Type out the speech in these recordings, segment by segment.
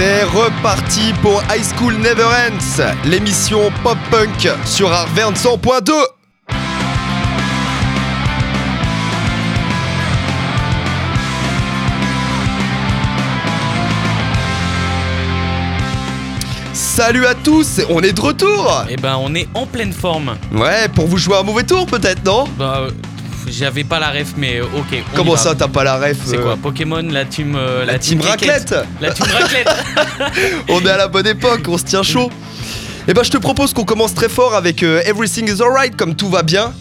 C'est reparti pour High School Never Ends, l'émission pop-punk sur Arverne 100.2. Salut à tous, on est de retour Eh ben, on est en pleine forme. Ouais, pour vous jouer un mauvais tour peut-être, non? Bah, j'avais pas la ref, mais euh, ok. on Comment ça, t'as pas la ref C'est euh, quoi Pokémon, la team. euh, La team Cricket raclette La team raclette On est à la bonne époque, on se tient chaud. Et ben je te propose qu'on commence très fort avec euh, Everything is Alright, comme tout va bien.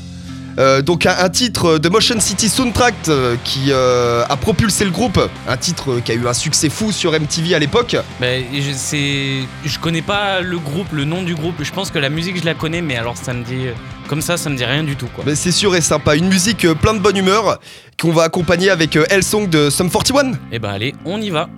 Euh, donc un, un titre de Motion City Soundtrack euh, qui euh, a propulsé le groupe, un titre euh, qui a eu un succès fou sur MTV à l'époque. Bah, je, je connais pas le groupe, le nom du groupe. Je pense que la musique, je la connais, mais alors ça me dit. Comme ça, ça me dit rien du tout, quoi. Mais c'est sûr et sympa, une musique euh, plein de bonne humeur qu'on va accompagner avec euh, Hellsong de Sum 41. Eh ben, allez, on y va.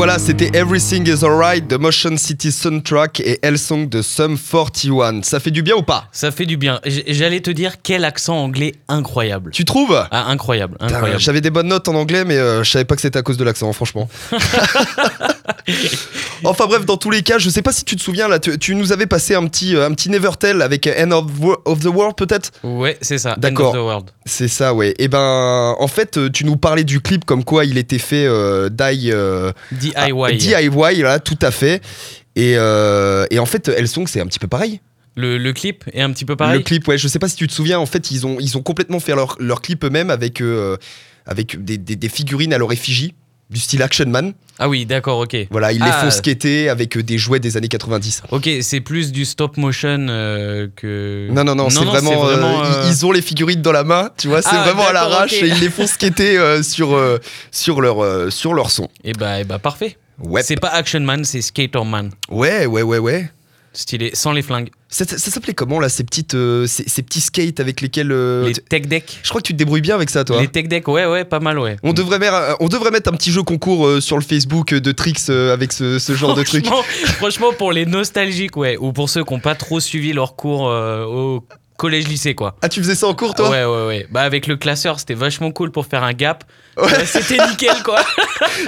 Voilà, c'était Everything is Alright de Motion City Soundtrack et L-Song de Sum 41. Ça fait du bien ou pas? Ça fait du bien. J'allais te dire quel accent anglais incroyable. Tu trouves? Ah, incroyable, incroyable. J'avais des bonnes notes en anglais, mais euh, je savais pas que c'était à cause de l'accent, franchement. enfin bref, dans tous les cas, je sais pas si tu te souviens là, tu, tu nous avais passé un petit, euh, un petit Nevertell avec End of, the World peut-être Ouais, c'est ça. D'accord. C'est ça, ouais. Et ben, en fait, euh, tu nous parlais du clip comme quoi il était fait euh, die, euh, DIY. ah, DIY, là, tout à fait. Et, euh, et en fait, L-Song, c'est un petit peu pareil. Le, le clip est un petit peu pareil. Le clip, ouais, je sais pas si tu te souviens, en fait, ils ont, ils ont complètement fait leur, leur clip eux-mêmes avec, avec des, des- des figurines à leur effigie, du style Action Man. Ah oui, d'accord, ok. Voilà, ils les Ah. font skater avec euh, des jouets des années 90. Ok, c'est plus du stop motion euh, que. Non, non, non, c'est vraiment. euh, vraiment, ils- euh, Ils, ont les figurines dans la main, tu vois, c'est Ah, vraiment à l'arrache et ils les font skater euh, sur, euh, sur, leur, euh, sur leur son. Et bah, eh bah, parfait. Ouais, C'est pas Action Man, c'est Skater Man. ouais, ouais, ouais, ouais. Stylé, sans les flingues. Ça, ça- ça s'appelait comment là, ces, petites, euh, ces, ces petits skates avec lesquels. euh, les tech decks. Je crois que tu te débrouilles bien avec ça, toi. Les tech decks, ouais, ouais, pas mal, ouais. On devrait, mettre, on devrait mettre un petit jeu concours euh, sur le Facebook euh, de tricks euh, avec ce, ce genre de truc. Franchement, pour les nostalgiques, ouais, ou pour ceux qui n'ont pas trop suivi leur cours euh, au collège-lycée, quoi. Ah, tu faisais ça en cours, toi? Ouais, ouais, ouais. Bah, avec le classeur, c'était vachement cool pour faire un gap. Ouais. Euh, c'était nickel, quoi.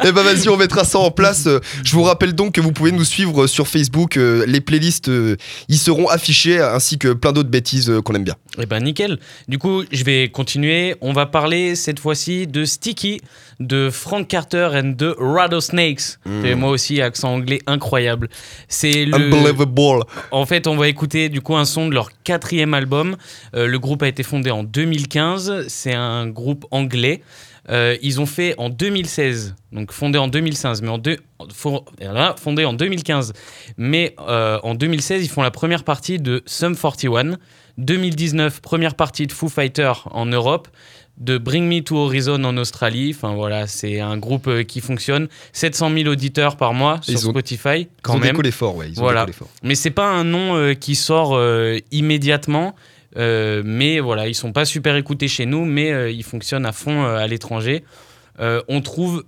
Eh ben vas-y, on mettra ça en place. Euh, Je vous rappelle donc que vous pouvez nous suivre sur Facebook. Euh, Les playlists euh, y seront affichées, ainsi que plein d'autres bêtises euh, qu'on aime bien. Eh ben nickel. Du coup, je vais continuer. On va parler cette fois-ci de Sticky, de Frank Carter and de Rattlesnakes. Et moi aussi, accent anglais incroyable. C'est le. Unbelievable. En fait, on va écouter du coup un son de leur quatrième album. Euh, le groupe a été fondé en 2015. C'est un groupe anglais. Euh, ils ont fait en 2016, donc fondé en 2015, mais en deux, fo- voilà, fondé en 2015, mais euh, en 2016 ils font la première partie de Sum 41, 2019 première partie de Foo Fighters en Europe, de Bring Me to Horizon en Australie. Enfin voilà, c'est un groupe euh, qui fonctionne. 700 000 auditeurs par mois sur Ils ont- Spotify, quand Ils ont même. décollé fort, ouais. Ils ont Voilà. fort. Mais c'est pas un nom euh, qui sort euh, immédiatement. euh, mais voilà, ils sont pas super écoutés chez nous, mais ils fonctionnent à fond à l'étranger. On trouve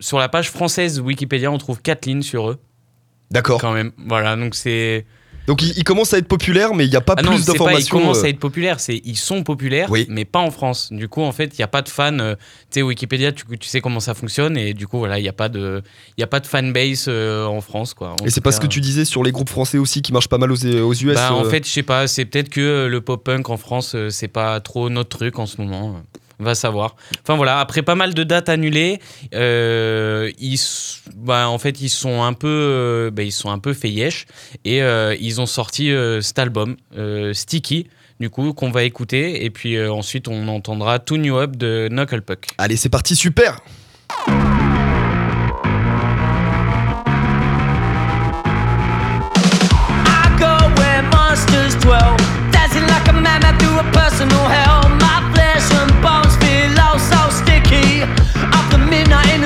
sur la page française Wikipédia, on trouve 4 lignes sur eux D'accord. quand même. Voilà, donc c'est Donc ils, ils commencent à être populaires, mais il n'y a pas ah plus pas ils d'informations. commencent euh, à être populaires, c'est ils sont populaires, Oui. mais pas en France. Du coup, en fait, il y a pas de fans. euh, tu sais, Wikipédia, tu, tu sais comment ça fonctionne, et du coup, voilà, il y a pas de, il a pas de fanbase euh, en France, quoi. En Et c'est pas ce que tu disais sur les groupes français aussi qui marchent pas mal aux, aux US. Bah, en fait, je sais pas, c'est peut-être que le pop-punk en France, c'est pas trop notre truc en ce moment va savoir. Enfin voilà, après pas mal de dates annulées, euh, ils, bah, en fait ils sont un peu, euh, bah, ils sont un peu et euh, ils ont sorti euh, cet album Sticky. Du coup, qu'on va écouter, et puis ensuite on entendra Tout New Up de Knuckle Puck. Allez, c'est parti, super!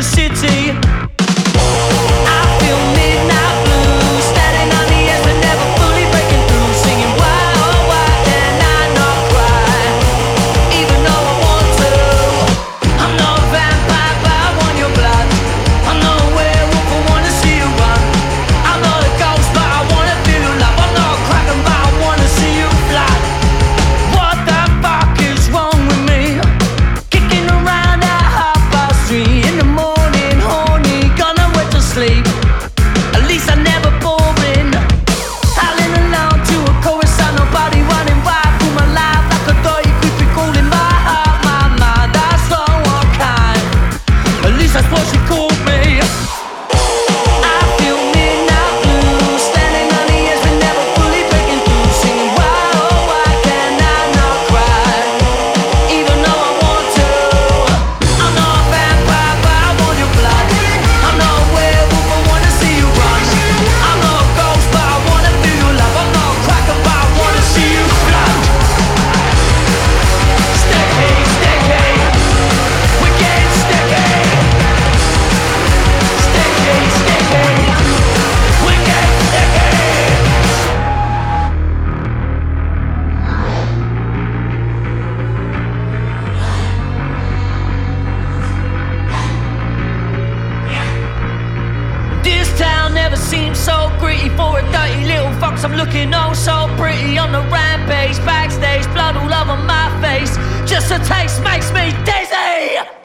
city. so gritty for a dirty little fox. I'm looking oh so pretty on the rampage, backstage, blood all over my face. Just a taste makes me dizzy.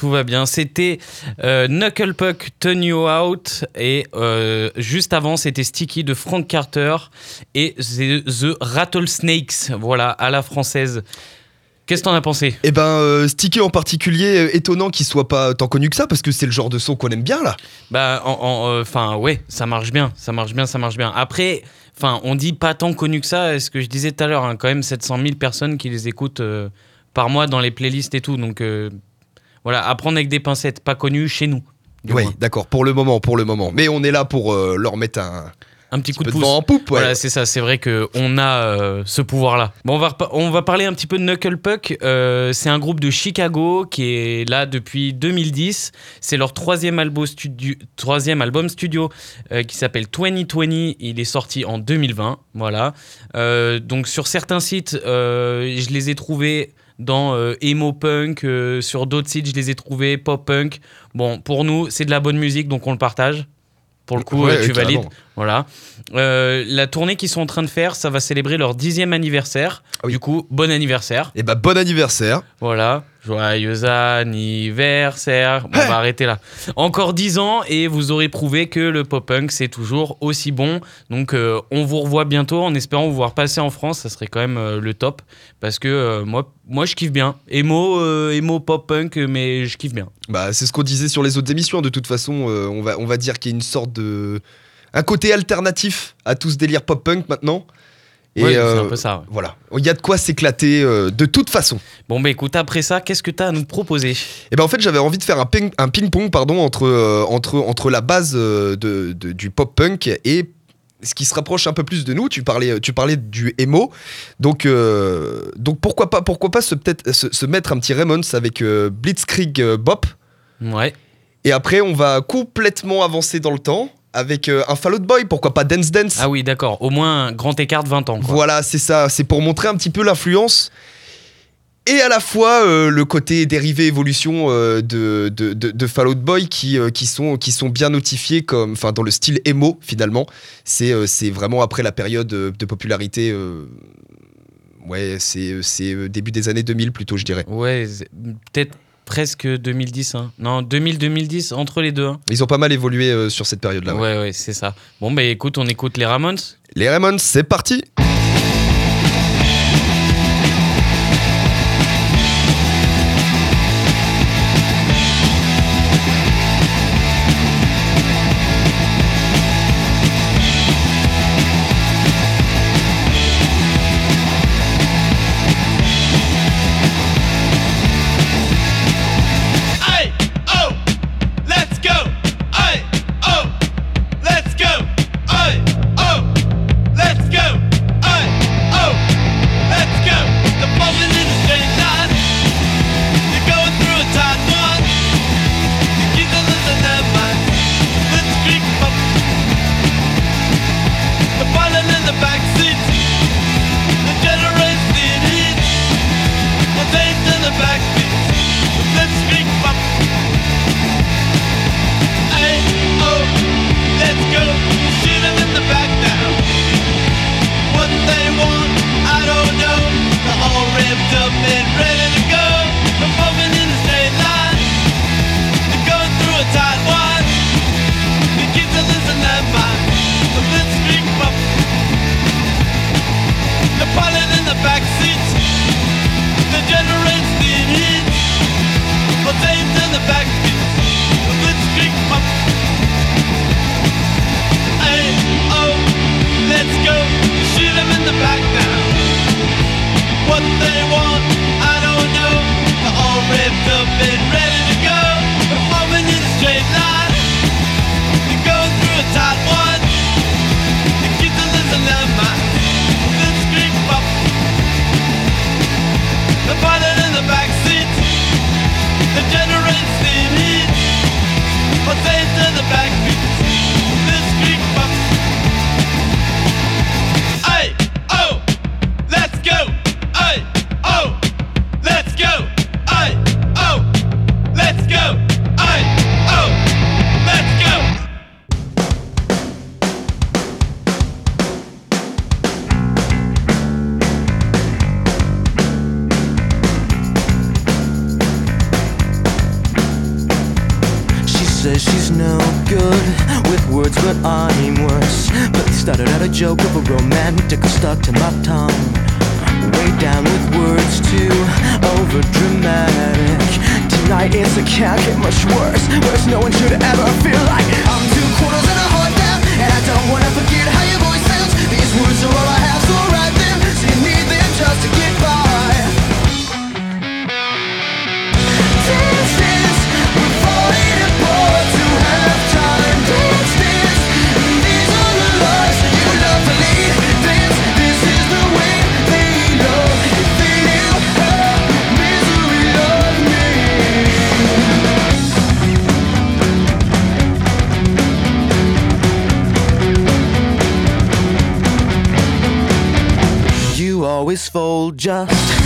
Tout va bien. C'était euh, Knuckle Puck Turn You Out et euh, juste avant c'était Sticky de Frank Carter et The, The Rattlesnakes, voilà, à la française. Qu'est-ce que t'en as pensé? Et ben, euh, Sticky en particulier, euh, étonnant qu'il soit pas tant connu que ça, parce que c'est le genre de son qu'on aime bien là. Bah, enfin, ouais, ça marche bien, ça marche bien, ça marche bien. Après, enfin, on dit pas tant connu que ça. Ce que je disais tout à l'heure, hein, quand même 700 000 personnes qui les écoutent par mois dans les playlists et tout. Donc, voilà, à prendre avec des pincettes, pas connu chez nous. Oui, d'accord, pour le moment, pour le moment. Mais on est là pour euh, leur mettre un Un petit coup de pouce. en poupe. ouais. Voilà, c'est ça, c'est vrai qu'on a euh, ce pouvoir-là. Bon, on va, on va parler un petit peu de Knuckle Puck. Euh, c'est un groupe de Chicago qui est là depuis 2010. C'est leur troisième album studio, troisième album studio euh, qui s'appelle 2020. Il est sorti en 2020. Voilà. Donc, sur certains sites, je les ai trouvés dans euh, emo punk. euh, sur d'autres sites, je les ai trouvés pop punk. Bon, pour nous, c'est de la bonne musique, donc on le partage. Pour le coup, Ouais, euh, tu valides. Voilà. Euh, la tournée qu'ils sont en train de faire, ça va célébrer leur dixième anniversaire. Ah oui. Du coup, bon anniversaire. Et bah, bon anniversaire. Voilà. Joyeux anniversaire. Bon, on va arrêter là. Encore 10 ans et vous aurez prouvé que le pop-punk, c'est toujours aussi bon. Donc, euh, on vous revoit bientôt en espérant vous voir passer en France. Ça serait quand même euh, le top. Parce que euh, moi, moi, je kiffe bien. Emo, emo pop-punk, mais je kiffe bien. Bah, c'est ce qu'on disait sur les autres émissions. De toute façon, on, va, on va dire qu'il y a une sorte de. Un côté alternatif à tout ce délire pop-punk maintenant. Et Ouais, c'est euh, un peu ça. ouais. voilà, il y a de quoi s'éclater euh, de toute façon. Bon, bah écoute, après ça, qu'est-ce que tu as à nous proposer? Et ben en fait, j'avais envie de faire un ping- un ping-pong pardon entre, euh, entre, entre la base de, de- du pop-punk et ce qui se rapproche un peu plus de nous. Tu parlais, tu parlais du emo, donc, donc pourquoi pas, pourquoi pas se, peut-être se, se mettre un petit Ramones avec Blitzkrieg Bop. Ouais. Et après, on va complètement avancer dans le temps avec euh, un Fall Out Boy. Pourquoi pas Dance Dance Ah oui, d'accord. Au moins un grand écart de 20 ans. Quoi. Voilà, c'est ça. C'est pour montrer un petit peu l'influence et à la fois euh, le côté dérivé évolution euh, de, de, de, de Fall Out Boy qui, qui, sont, qui sont bien notifiés comme, enfin, dans le style emo finalement. C'est c'est vraiment après la période de popularité. ouais, c'est début des années 2000 plutôt, je dirais. Ouais, peut-être presque 2010. Hein. Non, 2000-2010, entre les deux. hein. Ils ont pas mal évolué euh, sur cette période-là. ouais. ouais, ouais, c'est ça. Bon, bah écoute, on écoute les Ramones. Les Ramones, c'est parti just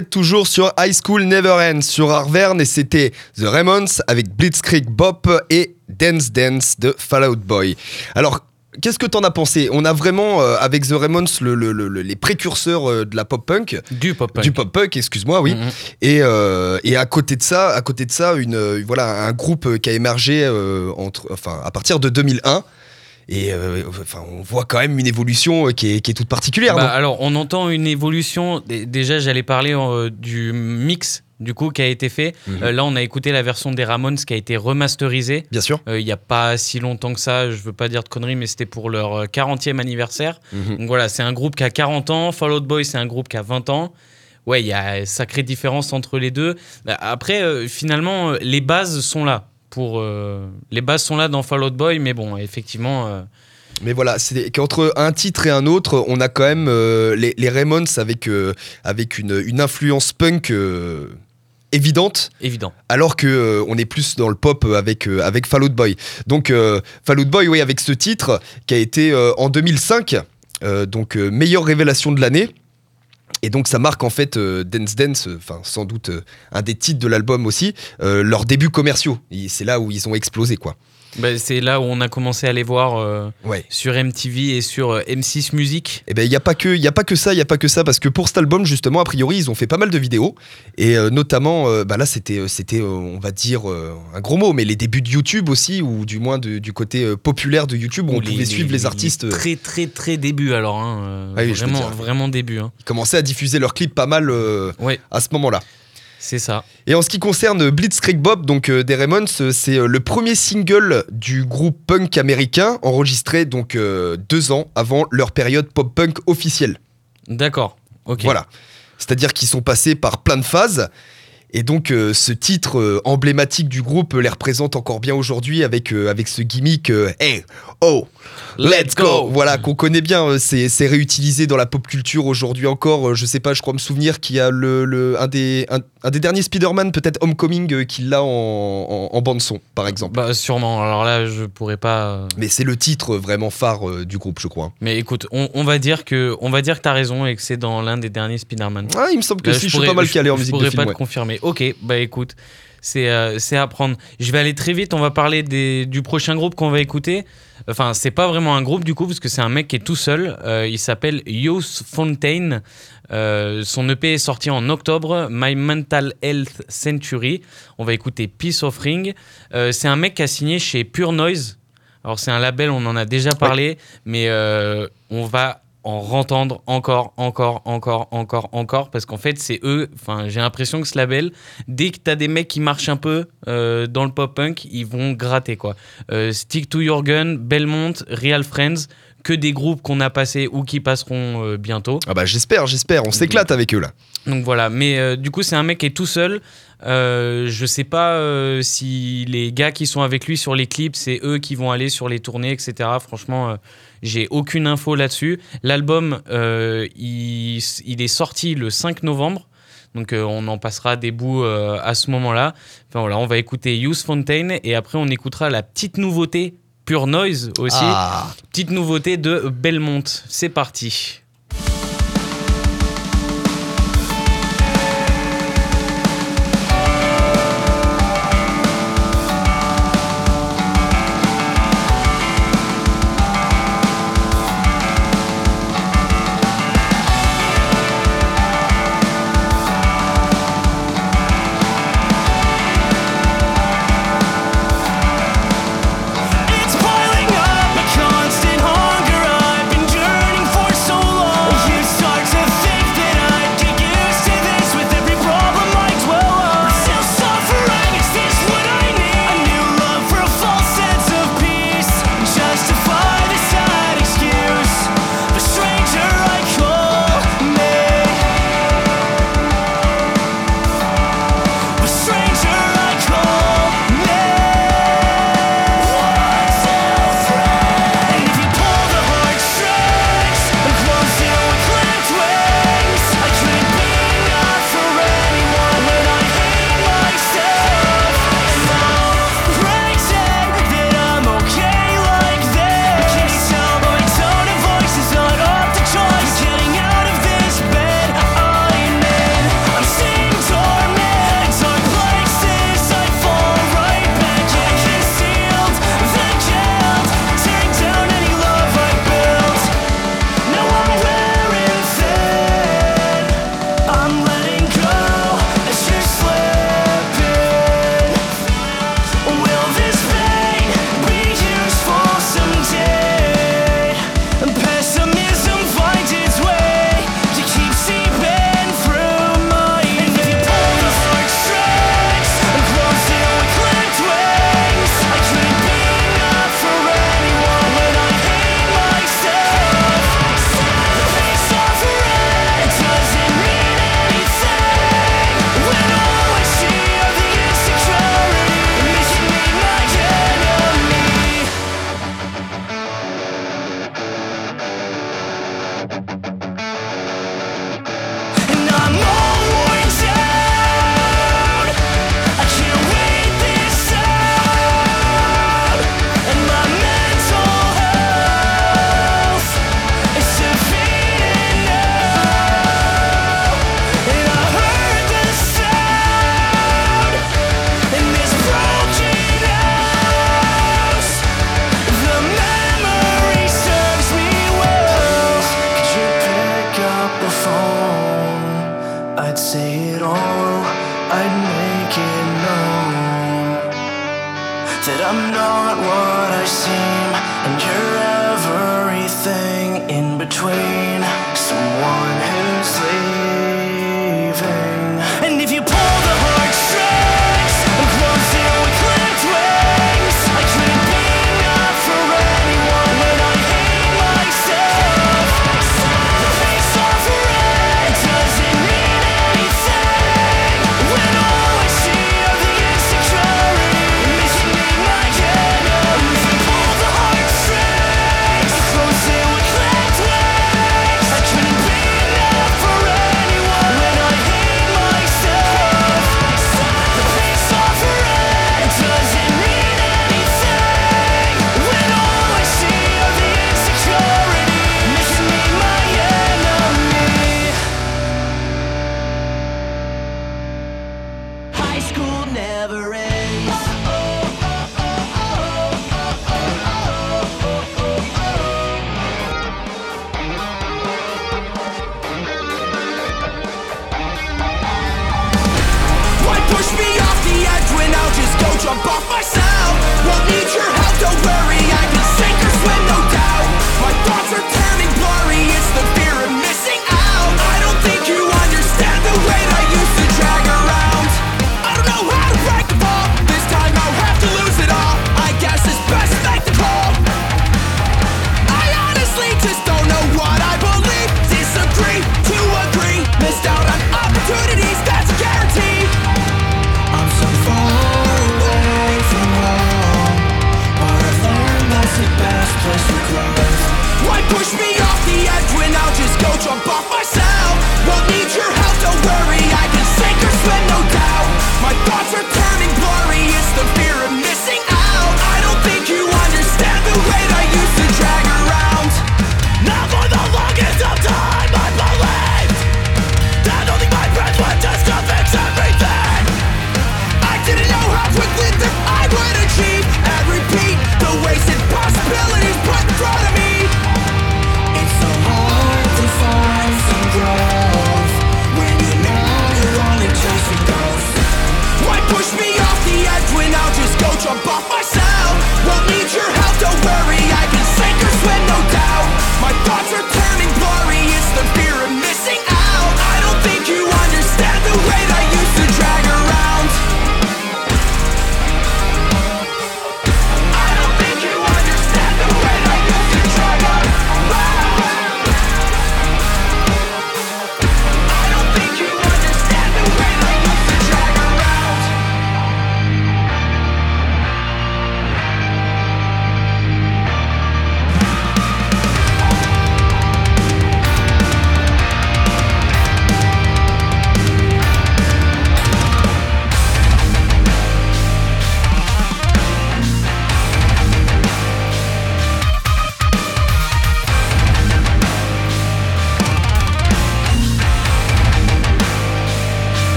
êtes toujours sur High School Never Ends sur Arverne et c'était The Ramones avec Blitzkrieg Bop et Dance Dance de Fallout Boy. Alors, qu'est-ce que t'en as pensé? On a vraiment, euh, avec The Ramones, le- le- le- le- les précurseurs euh, de la pop-punk. Du pop-punk. Du pop-punk, excuse-moi, oui. Mhm. Et, euh, et à côté de ça, à côté de ça, une voilà un groupe qui a émergé entre, enfin à partir de 2001. Et euh, enfin, on voit quand même une évolution euh, qui est, qui est toute particulière. Bah, alors, on entend une évolution. Dé- Déjà, j'allais parler euh, du mix du coup qui a été fait. Mhm. Euh, là, on a écouté la version des Ramones qui a été remasterisée. Bien sûr. Euh, Il n'y a pas si longtemps que ça, je veux pas dire de conneries, mais c'était pour leur euh, 40e anniversaire. Mhm. Donc voilà, c'est un groupe qui a 40 ans, Fall Out Boy c'est un groupe qui a 20 ans. Ouais, il y a une sacrée différence entre les deux. Bah, Après, euh, finalement, les bases sont là. Pour, euh, les bases sont là dans Fall Out Boy, mais bon, effectivement, euh, Mais voilà, c'est qu'entre un titre et un autre, on a quand même euh, les, les Ramones avec, euh, avec une, une influence punk euh, évidente, évident. alors que on est plus dans le pop avec, avec Fall Out Boy. Donc Fall Out Boy, oui, avec ce titre qui a été en 2005, euh, donc meilleure révélation de l'année. Et donc ça marque en fait euh, Dance Dance, euh, sans doute euh, un des titres de l'album aussi, leurs débuts commerciaux. C'est là où ils ont explosé quoi. Bah, c'est là où on a commencé à les voir euh, Ouais. sur MTV et sur euh, M6 Music. Eh ben, il n'y a, pas que- il y a pas que ça, il y a pas que ça, parce que pour cet album, justement, a priori, ils ont fait pas mal de vidéos. Et euh, notamment, euh, bah là, c'était, c'était on va dire, un gros mot, mais les débuts de YouTube aussi, ou du moins de- du côté populaire de YouTube, où on Ou pouvait suivre les, artistes. Très, très, très début alors. hein, Ah oui, vraiment, vraiment début. hein. Ils commençaient à diffuser leurs clips pas mal Ouais, à ce moment-là. C'est ça. Et en ce qui concerne Blitzkrieg Bob, donc euh, des Ramones, euh, c'est euh, le premier single du groupe punk américain, enregistré donc euh, deux ans avant leur période pop-punk officielle. D'accord. Ok. Voilà. C'est-à-dire qu'ils sont passés par plein de phases. Et donc euh, ce titre euh, emblématique du groupe les représente encore bien aujourd'hui avec, euh, avec ce gimmick Hey, oh, let's go Voilà, qu'on connaît bien, c'est c'est réutilisé dans la pop culture aujourd'hui encore. Je sais pas, je crois me souvenir qu'il y a le, le- un, des, un, un des derniers Spider-Man, peut-être Homecoming, qui l'a en, en, en bande-son, par exemple. Bah, sûrement. Alors là, je pourrais pas. Mais c'est le titre vraiment phare du groupe, je crois. Mais écoute, on, on va dire que on va dire que t'as raison et que c'est dans l'un des derniers Spider-Man. Ah, il me semble que Là, si, je suis pourrais- pas mal je- calé en je musique de pourrais film. pas ouais. te confirmer. Ok, bah écoute, c'est euh, à prendre. Je vais aller très vite. On va parler des, du prochain groupe qu'on va écouter. Enfin, c'est pas vraiment un groupe du coup, parce que c'est un mec qui est tout seul. Euh, il s'appelle Youth Fontaine. Euh, son EP est sorti en octobre. My Mental Health Century. On va écouter Peace Offering. Euh, c'est un mec qui a signé chez Pure Noise. Alors c'est un label, on en a déjà parlé, mais on va en rentendre encore, encore, encore, encore, encore, parce qu'en fait c'est eux, enfin j'ai l'impression que ce label, dès que t'as des mecs qui marchent un peu euh, dans le pop-punk, ils vont gratter quoi. Euh, Stick to Your Gun, Belmont, Real Friends, que des groupes qu'on a passés ou qui passeront euh, bientôt. Ah bah j'espère, j'espère, on s'éclate avec eux là. Donc voilà, mais euh, du coup c'est un mec qui est tout seul. Euh, je sais pas euh, si les gars qui sont avec lui sur les clips, c'est eux qui vont aller sur les tournées, etc. Franchement, j'ai aucune info là-dessus. L'album, il, il est sorti le 5 novembre. Donc euh, on en passera des bouts euh, à ce moment-là. Enfin voilà, on va écouter Youth Fontaine et après on écoutera la petite nouveauté Pure Noise aussi. Ah. Petite nouveauté de Belmont. C'est parti.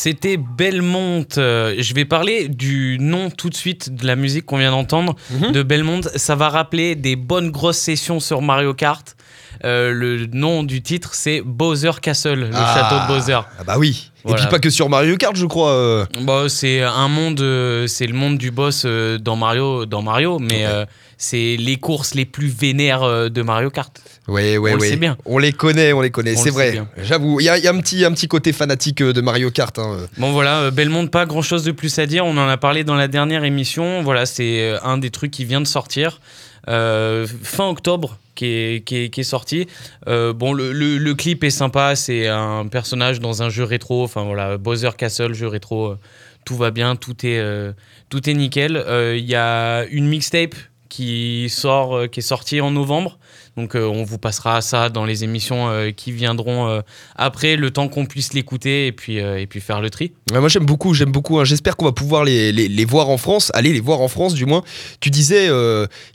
C'était Belmont. Euh, je vais parler du nom tout de suite de la musique qu'on vient d'entendre, Mhm. de Belmont. Ça va rappeler des bonnes grosses sessions sur Mario Kart. Euh, le nom du titre, c'est Bowser Castle, le Ah. château de Bowser. Ah bah oui. Voilà. Et puis pas que sur Mario Kart, je crois. euh. Bah, c'est un monde, euh, c'est le monde du boss dans Mario, dans Mario, mais c'est les courses les plus vénères de Mario Kart. Ouais, ouais, On le ouais. sait bien. On les connaît, on les connaît. On C'est le vrai. J'avoue. Il y a, il y a un, petit, un petit côté fanatique euh, de Mario Kart. hein. Bon voilà, euh, Belmont, pas grand chose de plus à dire. On en a parlé dans la dernière émission. Voilà, c'est euh, un des trucs qui vient de sortir euh, fin octobre. Qui est, qui est- qui est sorti. Euh, bon, le, le- le clip est sympa. C'est un personnage dans un jeu rétro. Enfin voilà, Bowser Castle, jeu rétro. euh, tout va bien, tout est, euh, tout est nickel. Il y a une mixtape qui sort, qui est sortie en novembre. Donc euh, on vous passera ça dans les émissions euh, qui viendront euh, après, le temps qu'on puisse l'écouter et puis, et puis faire le tri. Ouais, moi j'aime beaucoup, j'aime beaucoup. hein. J'espère qu'on va pouvoir les, les- les voir en France, aller les voir en France du moins. Tu disais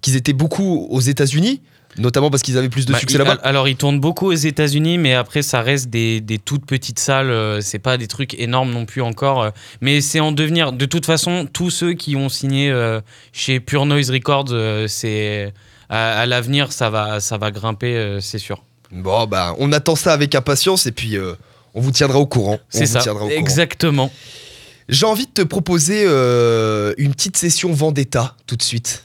qu'ils étaient beaucoup aux États-Unis, notamment parce qu'ils avaient plus de Bah, succès là-bas. Alors, ils tournent beaucoup aux États-Unis, mais après, ça reste des, des toutes petites salles. C'est pas des trucs énormes non plus encore. Mais c'est en devenir. De toute façon, tous ceux qui ont signé chez Pure Noise Records, c'est à, à l'avenir, ça va, ça va grimper, euh, c'est sûr. Bon, bah, on attend ça avec impatience et puis euh, on vous tiendra au courant. C'est ça. tiendra au courant. Exactement. J'ai envie de te proposer euh, une petite session Vendetta tout de suite.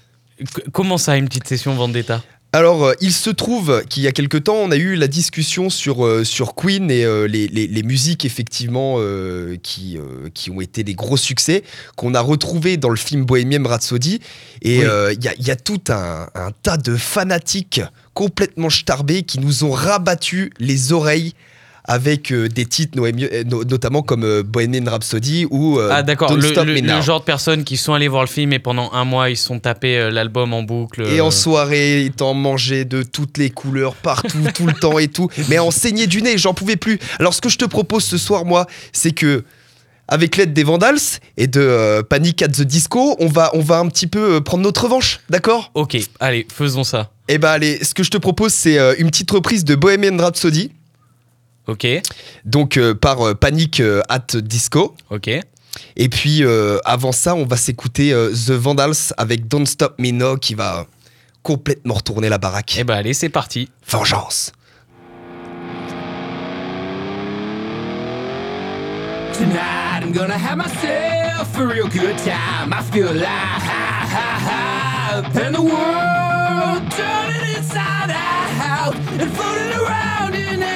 Comment ça, une petite session Vendetta? Alors, euh, il se trouve qu'il y a quelque temps, on a eu la discussion sur, euh, sur Queen et euh, les, les- les musiques, effectivement, euh, qui, qui ont été des gros succès, qu'on a retrouvés dans le film Bohemian Rhapsody. Et Oui. il y, a, il y a tout un, un tas de fanatiques complètement starbés qui nous ont rabattu les oreilles avec euh, des titres euh, notamment comme euh, Bohemian Rhapsody ou ah d'accord. Le, le, le, genre de personnes qui sont allées voir le film et pendant un mois ils sont tapés l'album en boucle et en soirée ils t'en mangeaient de toutes les couleurs partout tout le temps et tout. Mais en saignait du nez j'en pouvais plus. Alors ce que je te propose ce soir moi c'est que avec l'aide des Vandals et de Panic at the Disco, on va, on va un petit peu prendre notre revanche, d'accord? Ok, allez, faisons ça. Eh ben allez, ce que je te propose, c'est une petite reprise de Bohemian Rhapsody. Ok. Donc euh, par euh, Panic euh, at Disco. Ok. Et puis avant ça, on va s'écouter The Vandals avec Don't Stop Me Now qui va complètement retourner la baraque. Eh ben allez, c'est parti. Vengeance. Tonight I'm gonna have myself a real good time. I feel alive, and the world turning inside out and floating around.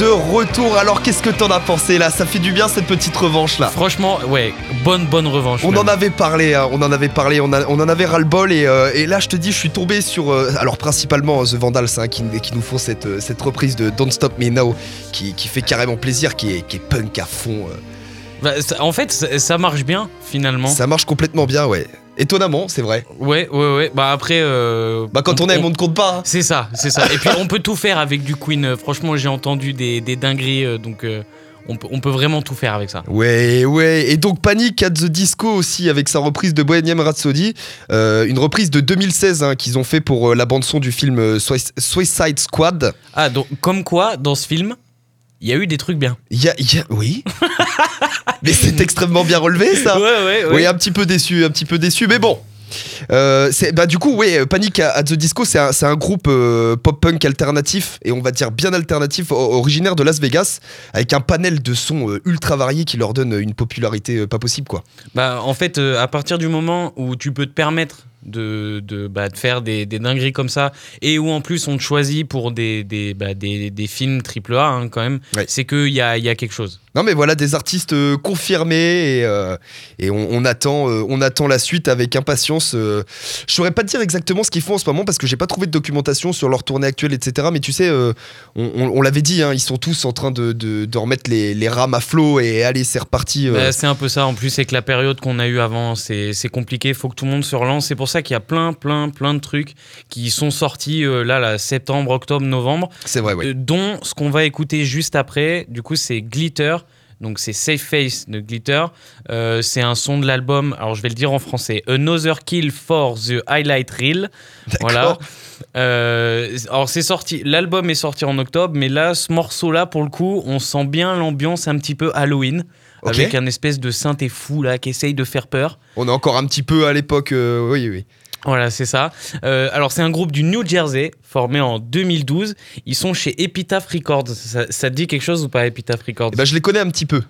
de retour. Alors qu'est-ce que t'en as pensé là? Ça fait du bien cette petite revanche là. Franchement, ouais, bonne, bonne revanche. On même. en avait parlé, hein, on en avait parlé, on, a- on en avait ras-le-bol et, euh, et là je te dis, je suis tombé sur, euh, alors principalement euh, The Vandals hein, qui, qui nous font cette, cette reprise de Don't Stop Me Now qui, qui fait carrément plaisir, qui est, qui est punk à fond. euh. Bah, ça- en fait, ça, ça marche bien, finalement. Ça marche complètement bien, ouais. Étonnamment, c'est vrai. Ouais, ouais, ouais. Bah après. euh, Bah quand on, aime, on ne compte pas. hein. C'est ça, c'est ça. Et puis on peut tout faire avec du Queen. Euh, Franchement, j'ai entendu des, des dingueries, euh, donc euh, on, peut, on peut vraiment tout faire avec ça. Ouais, ouais. Et donc Panic at the Disco aussi avec sa reprise de Bohemian Rhapsody, Euh, une reprise de 2016 hein, qu'ils ont fait pour euh, la bande son du film euh, Sui- Suicide Squad. Ah, donc comme quoi, dans ce film, il y a eu des trucs bien. Il y a, il y a- oui. Mais c'est extrêmement bien relevé ça. Ouais, ouais, Oui, un petit peu déçu, un petit peu déçu, mais bon. Euh, bah, du coup, oui, Panic at the Disco, c'est un, un groupe euh, pop-punk alternatif, et on va dire bien alternatif, originaire de Las Vegas, avec un panel de sons euh, ultra variés qui leur donne une popularité euh, pas possible, quoi. Bah, en fait, euh, à partir du moment où tu peux te permettre de, de, bah, de faire des, des dingueries comme ça, et où en plus on te choisit pour des, des, bah, des, des films AAA hein, quand même, Ouais. c'est qu'il y a, y a quelque chose. Non, mais voilà, des artistes euh, confirmés, et, euh, et on, on attend, euh, on attend la suite avec impatience. euh. Je saurais pas te dire exactement ce qu'ils font en ce moment, parce que j'ai pas trouvé de documentation sur leur tournée actuelle, etc. Mais tu sais, on, on- on l'avait dit, hein, ils sont tous en train de, de- de remettre les, les rames à flot, et allez, c'est reparti. Bah, c'est un peu ça. En plus, c'est que la période qu'on a eue avant, c'est compliqué. Il faut que tout le monde se relance. C'est pour ça qu'il y a plein, plein, plein de trucs qui sont sortis euh, là, là, septembre, octobre, novembre, c'est vrai, ouais. euh, dont ce qu'on va écouter juste après. Du coup, c'est Glitter. Donc c'est Safe Face de Glitter. Euh, c'est un son de l'album. Alors je vais le dire en français. Another Kill for the Highlight Reel. Voilà. Euh, alors c'est sorti, l'album est sorti en octobre, mais là, ce morceau-là, pour le coup, on sent bien l'ambiance un petit peu Halloween, Avec un espèce de synthé fou là qui essaye de faire peur. On est encore un petit peu à l'époque, euh, oui, oui. Voilà, c'est ça. Euh, alors c'est un groupe du New Jersey, formé en 2012. Ils sont chez Epitaph Records. Ça, ça te dit quelque chose ou pas, Epitaph Records bah, je les connais un petit peu.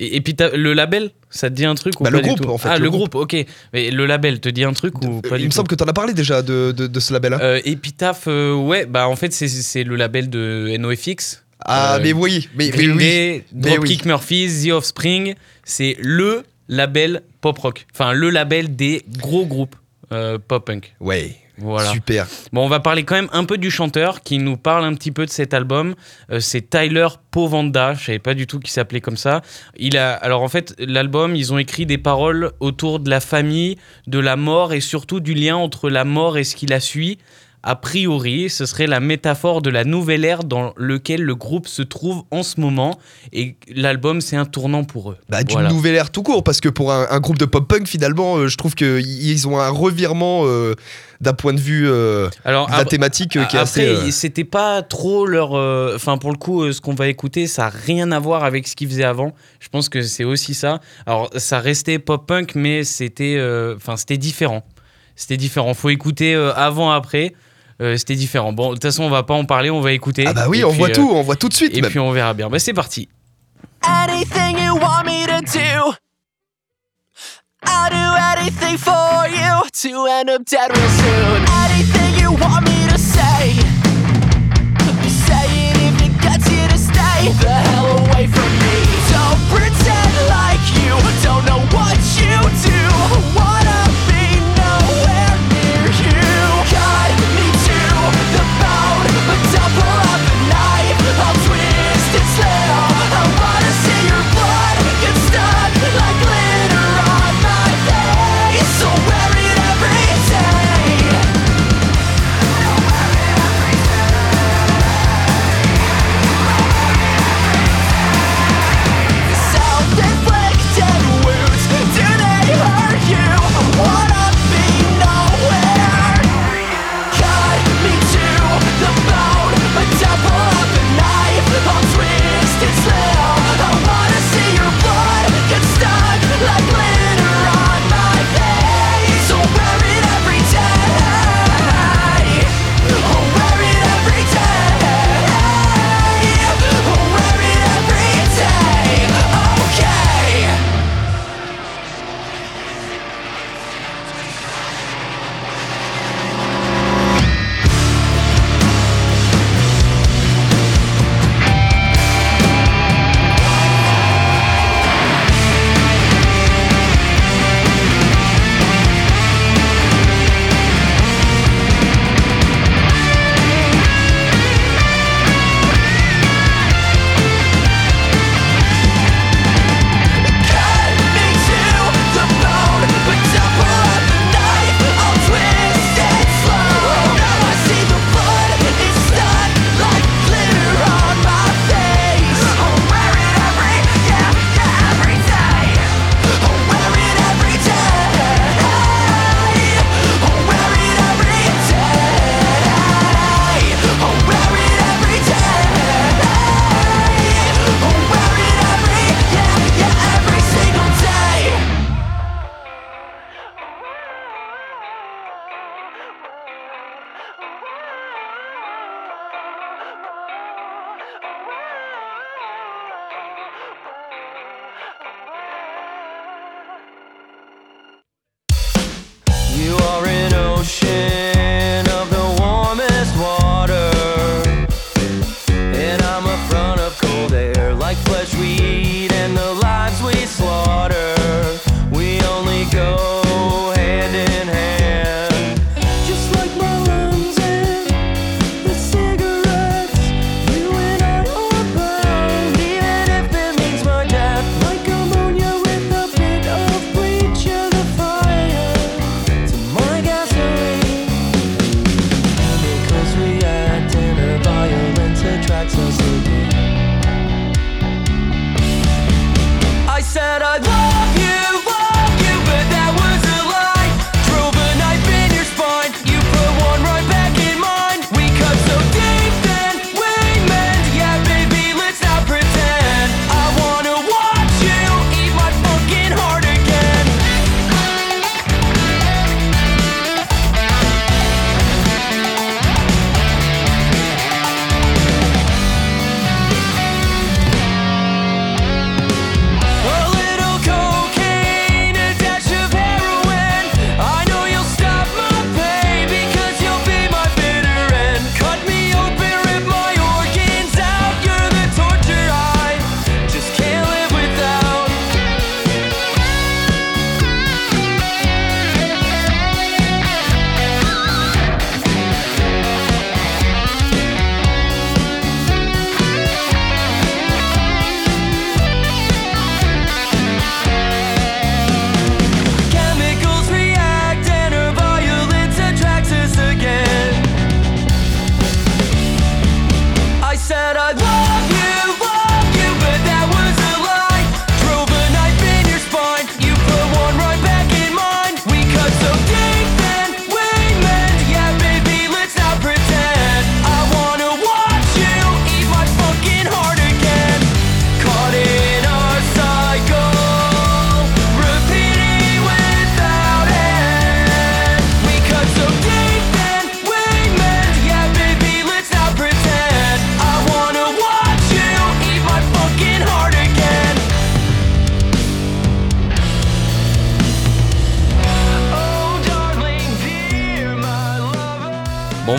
Et le label, ça te dit un truc ou Bah, pas le du groupe, tout en fait, Ah, le le, groupe. groupe. ok. Mais le label te dit un truc ou pas du il me tout semble que t'en as parlé déjà de, de- de ce label-là. Euh, Epitaph, euh, ouais, bah en fait c'est- c'est le label de NoFX. Ah, euh, mais oui, mais, mais Green oui. Day, Mais Dropkick Murphys, The Offspring, c'est le label pop rock. Enfin, le label des gros groupes euh, pop punk. Ouais, Voilà. super. Bon, on va parler quand même un peu du chanteur qui nous parle un petit peu de cet album. Euh, c'est Tyler Povanda. Je savais pas du tout qu'il s'appelait comme ça. Il a, alors en fait, l'album, ils ont écrit des paroles autour de la famille, de la mort et surtout du lien entre la mort et ce qui la suit. A priori, ce serait la métaphore de la nouvelle ère dans lequel le groupe se trouve en ce moment. Et l'album, c'est un tournant pour eux. Bah, d'une Voilà. nouvelle ère tout court, parce que pour un, un groupe de pop-punk, finalement, euh, je trouve qu'ils ont un revirement euh, d'un point de vue euh, Alors, de la thématique euh, qui est Après, assez. c'était pas trop leur. Enfin, pour le coup, ce qu'on va écouter, ça a rien à voir avec ce qu'ils faisaient avant. Je pense que c'est aussi ça. Alors, ça restait pop-punk, mais c'était. c'était différent. C'était différent. Faut écouter euh, avant, après. Euh, c'était différent. Bon, de toute façon, on va pas en parler, on va écouter. Ah bah oui, Et on puis, voit euh, tout, on voit tout de suite Et même. puis, on verra bien. Bah, c'est parti. Anything you want me to do, I'll do anything for you to end up dead real soon. Anything you want me to say, say it if it gets you to stay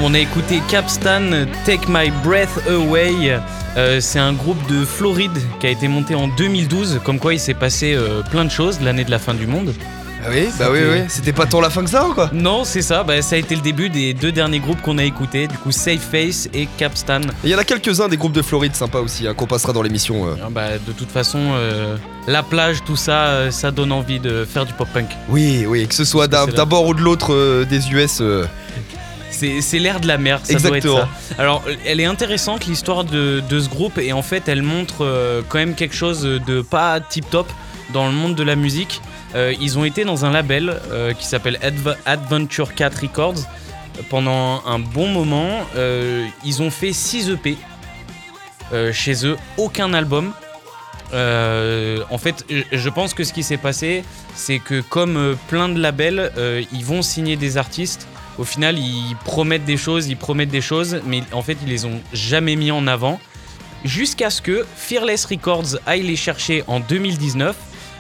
on a écouté Capstan, Take My Breath Away. Euh, c'est un groupe de Floride qui a été monté en 2012. Comme quoi, il s'est passé euh, plein de choses l'année de la fin du monde. Ah oui, bah oui, C'était- oui. C'était pas tant la fin que ça, quoi. Non, c'est ça. Bah, ça a été le début des deux derniers groupes qu'on a écoutés. Du coup, Safe Face et Capstan. Il y en a quelques-uns des groupes de Floride sympas aussi, hein, qu'on passera dans l'émission. euh. Ah, bah, de toute façon, euh, la plage, tout ça, euh, ça donne envie de faire du pop-punk. Oui, oui, que ce soit d'un C'est là. d'un bord ou de l'autre des US. C'est l'air de la mer, ça Exactement. doit être ça. Alors, elle est intéressante l'histoire de, de ce groupe et en fait, elle montre euh, quand même quelque chose de pas tip-top dans le monde de la musique. Euh, ils ont été dans un label euh, qui s'appelle Adventure 4 Records pendant un bon moment. Ils ont fait 6 EP chez eux, aucun album. Euh, en fait, je- pense que ce qui s'est passé, c'est que comme plein de labels, euh, ils vont signer des artistes. Au final, ils promettent des choses, ils promettent des choses, mais en fait, ils les ont jamais mis en avant. Jusqu'à ce que Fearless Records aille les chercher en 2019.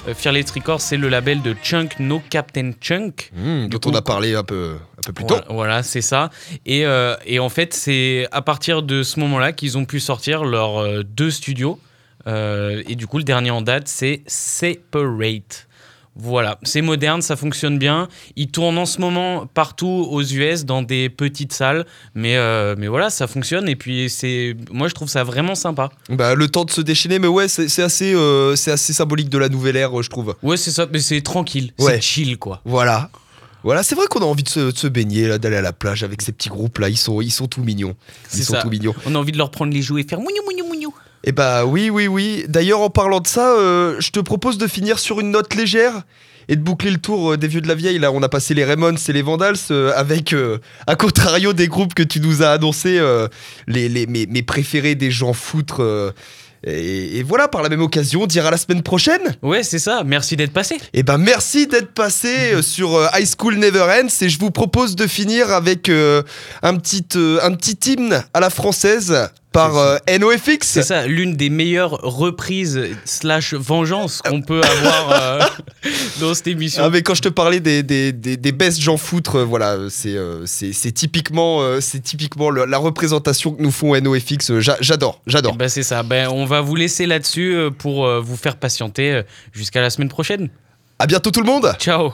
Euh, Fearless Records, c'est le label de Chunk No Captain Chunk. Hmm, dont coup, on a parlé un peu, un peu plus tôt. Voilà, c'est ça. Et, euh, et en fait, c'est à partir de ce moment-là qu'ils ont pu sortir leurs euh, deux studios. Euh, et du coup, le dernier en date, c'est Separate. Voilà, c'est moderne, ça fonctionne bien. Ils tournent en ce moment partout aux US dans des petites salles, mais, euh, mais voilà, ça fonctionne. Et puis, c'est, moi, je trouve ça vraiment sympa. Bah, le temps de se déchaîner, mais ouais, c'est assez, euh, c'est assez symbolique de la nouvelle ère, euh, je trouve. Ouais, c'est ça, mais c'est tranquille, Ouais. c'est chill, quoi. Voilà. Voilà, c'est vrai qu'on a envie de se, de se baigner, là, d'aller à la plage avec ces petits groupes là, ils sont, ils sont tout mignons. Ils sont ça. tout mignons. On a envie de leur prendre les jouets et faire mougnou, mougnou, mougnou. Eh bah oui, oui, oui. D'ailleurs, en parlant de ça, euh, je te propose de finir sur une note légère et de boucler le tour euh, des vieux de la vieille. Là, on a passé les Ramones et les Vandals euh, avec, euh, à contrario des groupes que tu nous as annoncés, les, les- mes, mes préférés des gens foutres. euh, et, et voilà, par la même occasion, dire à la semaine prochaine. Ouais, c'est ça, merci d'être passé. Eh ben merci d'être passé sur euh, High School Never Ends et je vous propose de finir avec euh, un, petit, euh, un petit hymne à la française par euh, NoFX. C'est ça, l'une des meilleures reprises slash vengeance qu'on peut avoir euh, dans cette émission. Ah mais quand je te parlais des, des, des, des best gens foutres, euh, voilà, c'est c'est c'est typiquement, c'est typiquement le- la représentation que nous font NoFX. j'a- J'adore, j'adore. Bah c'est ça, ben, on va vous laisser là-dessus pour vous faire patienter jusqu'à la semaine prochaine. À bientôt tout le monde Ciao